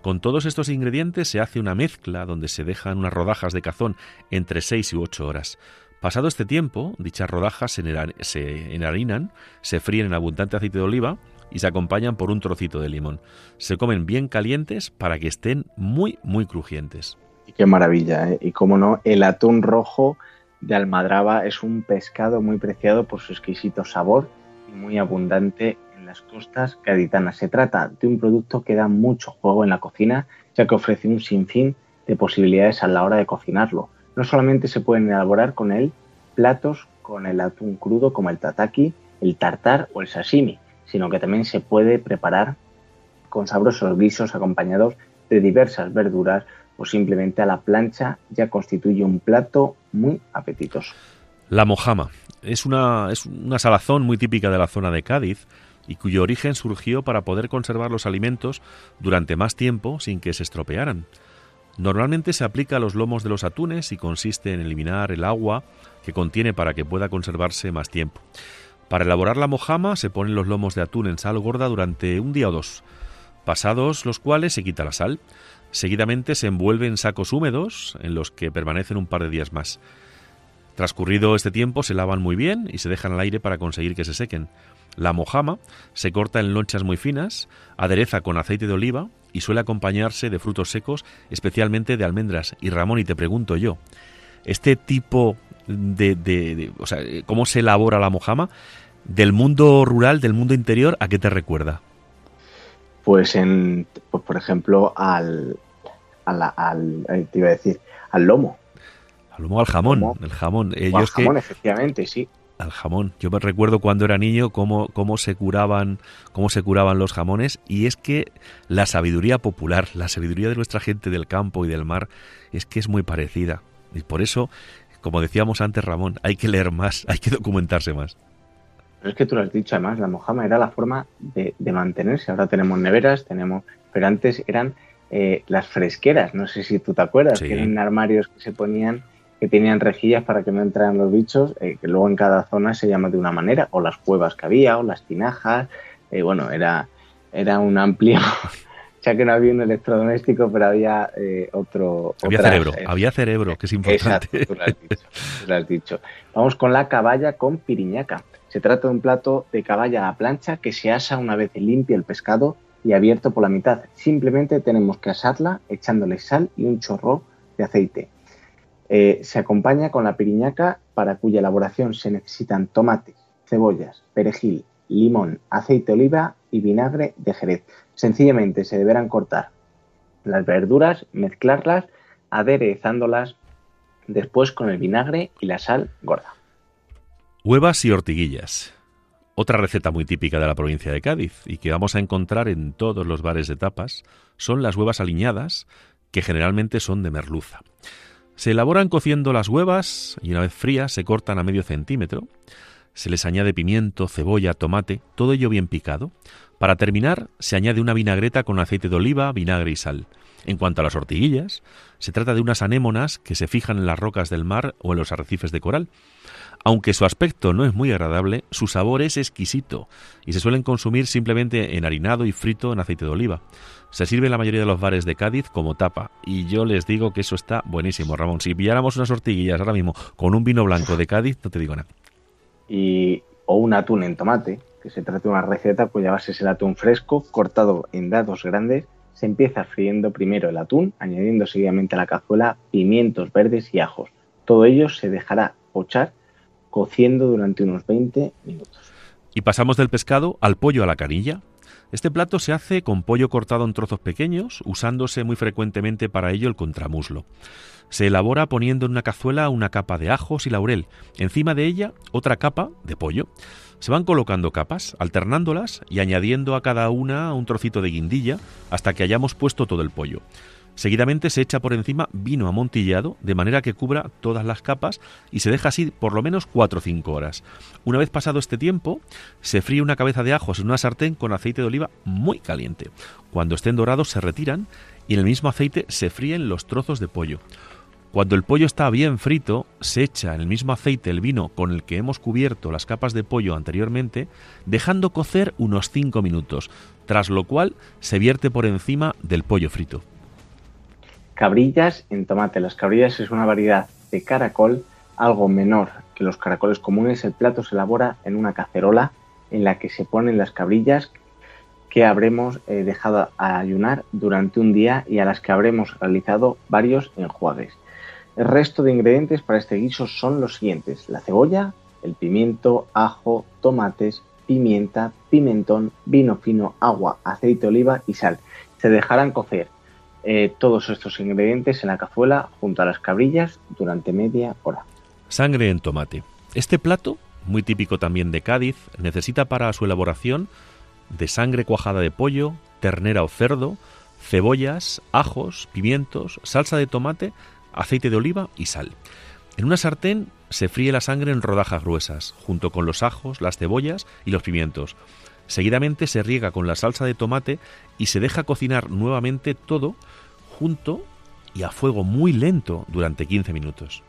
Con todos estos ingredientes se hace una mezcla donde se dejan unas rodajas de cazón entre 6 y 8 horas. Pasado este tiempo, dichas rodajas se enharinan, se fríen en abundante aceite de oliva y se acompañan por un trocito de limón. Se comen bien calientes para que estén muy, muy crujientes. Y qué maravilla, ¿eh? Y cómo no, el atún rojo de Almadraba es un pescado muy preciado por su exquisito sabor y muy abundante en las costas gaditanas. Se trata de un producto que da mucho juego en la cocina, ya que ofrece un sinfín de posibilidades a la hora de cocinarlo. No solamente se pueden elaborar con él platos con el atún crudo como el tataki, el tartar o el sashimi, sino que también se puede preparar con sabrosos guisos acompañados de diversas verduras o simplemente a la plancha ya constituye un plato muy apetitoso. La mojama es una, es una salazón muy típica de la zona de Cádiz y cuyo origen surgió para poder conservar los alimentos durante más tiempo sin que se estropearan. Normalmente se aplica a los lomos de los atunes y consiste en eliminar el agua que contiene para que pueda conservarse más tiempo. Para elaborar la mojama se ponen los lomos de atún en sal gorda durante un día o dos, pasados los cuales se quita la sal. Seguidamente se envuelve en sacos húmedos en los que permanecen un par de días más. Transcurrido este tiempo se lavan muy bien y se dejan al aire para conseguir que se sequen. La mojama se corta en lonchas muy finas, adereza con aceite de oliva y suele acompañarse de frutos secos, especialmente de almendras. Y Ramón, y te pregunto yo, ¿este tipo de, o sea, cómo se elabora la mojama, del mundo rural, del mundo interior, ¿a qué te recuerda? Pues, en, pues por ejemplo, al, al, eh, te iba a decir, al lomo. Al lomo, al jamón, el jamón. Eh, al jamón, efectivamente, sí. Al jamón. Yo me recuerdo cuando era niño cómo, cómo se curaban, cómo se curaban los jamones, y es que la sabiduría popular, la sabiduría de nuestra gente del campo y del mar, es que es muy parecida. Y por eso como decíamos antes, Ramón, hay que leer más, hay que documentarse más. Pero es que tú lo has dicho, además, la mojama era la forma de, mantenerse. Ahora tenemos neveras, tenemos, pero antes eran eh, las fresqueras, no sé si tú te acuerdas, que eran armarios que se ponían que tenían rejillas para que no entraran los bichos, eh, que luego en cada zona se llama de una manera, o las cuevas que había, o las tinajas, eh, bueno, era, era un amplio, ya que no había un electrodoméstico, pero había eh, otro... Había otras, cerebro, eh, había cerebro, que es importante. Exacto, tú lo, has dicho, tú lo has dicho. Vamos con la caballa con piriñaca. Se trata de un plato de caballa a plancha que se asa una vez limpia el pescado y abierto por la mitad. Simplemente tenemos que asarla echándole sal y un chorro de aceite. Eh, se acompaña con la piriñaca para cuya elaboración se necesitan tomates, cebollas, perejil, limón, aceite de oliva y vinagre de jerez. Sencillamente se deberán cortar las verduras, mezclarlas, aderezándolas después con el vinagre y la sal gorda. Huevas y ortiguillas. Otra receta muy típica de la provincia de Cádiz y que vamos a encontrar en todos los bares de tapas son las huevas aliñadas, que generalmente son de merluza. Se elaboran cociendo las huevas y una vez frías se cortan a medio centímetro. Se les añade pimiento, cebolla, tomate, todo ello bien picado. Para terminar, se añade una vinagreta con aceite de oliva, vinagre y sal. En cuanto a las ortiguillas, se trata de unas anémonas que se fijan en las rocas del mar o en los arrecifes de coral. Aunque su aspecto no es muy agradable, su sabor es exquisito y se suelen consumir simplemente enharinado y frito en aceite de oliva. Se sirve en la mayoría de los bares de Cádiz como tapa y yo les digo que eso está buenísimo, Ramón. Si pilláramos unas ortiguillas ahora mismo con un vino blanco de Cádiz, no te digo nada. Y, o un atún en tomate, se trata de una receta cuya base es el atún fresco, cortado en dados grandes. Se empieza friendo primero el atún, añadiendo seguidamente a la cazuela pimientos verdes y ajos. Todo ello se dejará pochar cociendo durante unos 20 minutos. Y pasamos del pescado al pollo a la canilla. Este plato se hace con pollo cortado en trozos pequeños, usándose muy frecuentemente para ello el contramuslo. Se elabora poniendo en una cazuela una capa de ajos y laurel, encima de ella otra capa de pollo. Se van colocando capas, alternándolas y añadiendo a cada una un trocito de guindilla hasta que hayamos puesto todo el pollo. Seguidamente se echa por encima vino amontillado de manera que cubra todas las capas y se deja así por lo menos 4 o 5 horas. Una vez pasado este tiempo, se fríe una cabeza de ajos en una sartén con aceite de oliva muy caliente. Cuando estén dorados se retiran y en el mismo aceite se fríen los trozos de pollo. Cuando el pollo está bien frito, se echa en el mismo aceite el vino con el que hemos cubierto las capas de pollo anteriormente, dejando cocer unos 5 minutos, tras lo cual se vierte por encima del pollo frito. Cabrillas en tomate. Las cabrillas es una variedad de caracol algo menor que los caracoles comunes. El plato se elabora en una cacerola en la que se ponen las cabrillas que habremos eh, dejado a ayunar durante un día y a las que habremos realizado varios enjuagues. El resto de ingredientes para este guiso son los siguientes: la cebolla, el pimiento, ajo, tomates, pimienta, pimentón, vino fino, agua, aceite de oliva y sal. Se dejarán cocer eh, todos estos ingredientes en la cazuela junto a las cabrillas durante media hora. Sangre en tomate. Este plato, muy típico también de Cádiz, necesita para su elaboración de sangre cuajada de pollo, ternera o cerdo, cebollas, ajos, pimientos, salsa de tomate, aceite de oliva y sal. En una sartén se fríe la sangre en rodajas gruesas, junto con los ajos, las cebollas y los pimientos. Seguidamente se riega con la salsa de tomate y se deja cocinar nuevamente todo junto y a fuego muy lento durante 15 minutos.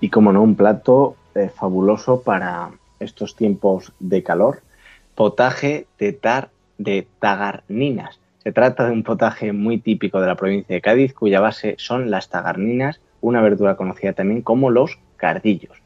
Y como no, un plato eh, fabuloso para estos tiempos de calor, potaje de, tar, de tagarninas. Se trata de un potaje muy típico de la provincia de Cádiz, cuya base son las tagarninas, una verdura conocida también como los cardillos.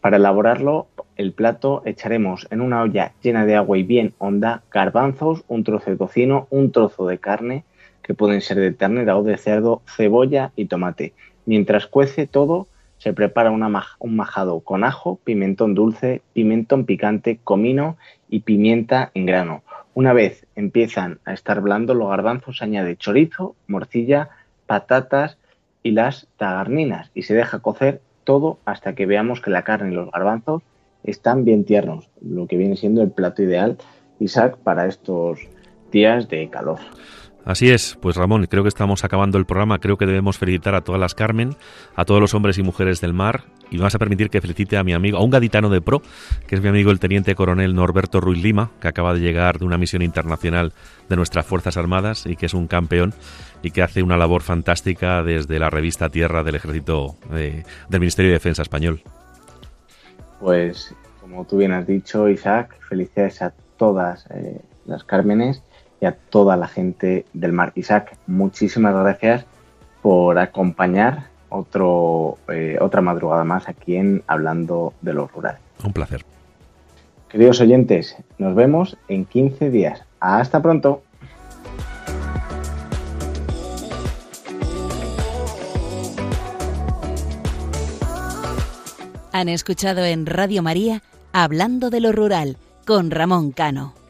Para elaborarlo, el plato echaremos en una olla llena de agua y bien honda garbanzos, un trozo de tocino, un trozo de carne, que pueden ser de ternera o de cerdo, cebolla y tomate. Mientras cuece todo, se prepara un majado con ajo, pimentón dulce, pimentón picante, comino y pimienta en grano. Una vez empiezan a estar blandos los garbanzos, añade chorizo, morcilla, patatas y las tagarninas y se deja cocer todo hasta que veamos que la carne y los garbanzos están bien tiernos, lo que viene siendo el plato ideal, Isaac, para estos días de calor. Así es, pues Ramón, creo que estamos acabando el programa, creo que debemos felicitar a todas las Carmen, a todos los hombres y mujeres del mar, y me vas a permitir que felicite a mi amigo, a un gaditano de pro, que es mi amigo el teniente coronel Norberto Ruiz Lima, que acaba de llegar de una misión internacional de nuestras Fuerzas Armadas y que es un campeón y que hace una labor fantástica desde la revista Tierra del Ejército eh, del Ministerio de Defensa español. Pues, como tú bien has dicho, Isaac, felicidades a todas eh, las Cármenes y a toda la gente del mar. Isaac, muchísimas gracias por acompañar otro, eh, otra madrugada más aquí en Hablando de lo Rural. Un placer. Queridos oyentes, nos vemos en 15 días. Hasta pronto. Han escuchado en Radio María Hablando de lo Rural con Ramón Cano.